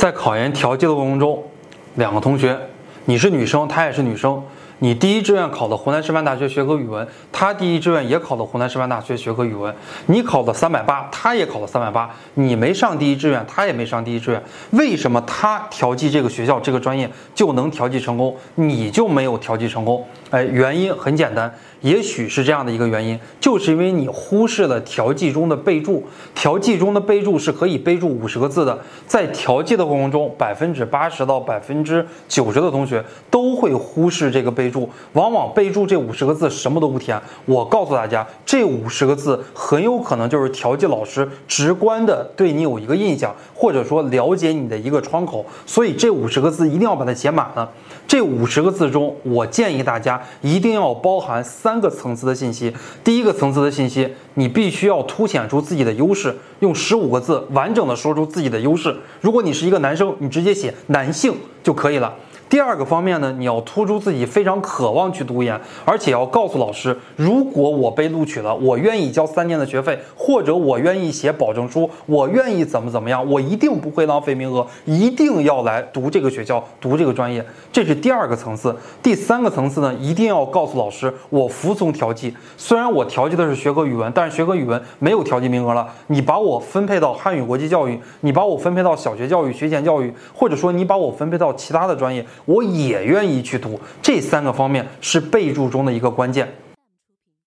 在考研调剂的过程中，两个同学，你是女生，她也是女生。你第一志愿考的湖南师范大学学科语文，他第一志愿也考的湖南师范大学学科语文。你考了三百八，他也考了三百八，你没上第一志愿，他也没上第一志愿。为什么他调剂这个学校这个专业就能调剂成功，你就没有调剂成功？哎，原因很简单，也许是这样的一个原因，就是因为你忽视了调剂中的备注。调剂中的备注是可以备注五十个字的，在调剂的过程中，百分之八十到百分之九十的同学都会忽视这个备。注往往备注这五十个字什么都不填，我告诉大家，这五十个字很有可能就是调剂老师直观的对你有一个印象，或者说了解你的一个窗口，所以这五十个字一定要把它写满了。这五十个字中，我建议大家一定要包含三个层次的信息。第一个层次的信息，你必须要凸显出自己的优势，用十五个字完整的说出自己的优势。如果你是一个男生，你直接写男性就可以了。第二个方面呢，你要突出自己非常渴望去读研，而且要告诉老师，如果我被录取了，我愿意交三年的学费，或者我愿意写保证书，我愿意怎么怎么样，我一定不会浪费名额，一定要来读这个学校，读这个专业。这是第二个层次。第三个层次呢，一定要告诉老师，我服从调剂。虽然我调剂的是学科语文，但是学科语文没有调剂名额了，你把我分配到汉语国际教育，你把我分配到小学教育、学前教育，或者说你把我分配到其他的专业。我也愿意去读，这三个方面是备注中的一个关键。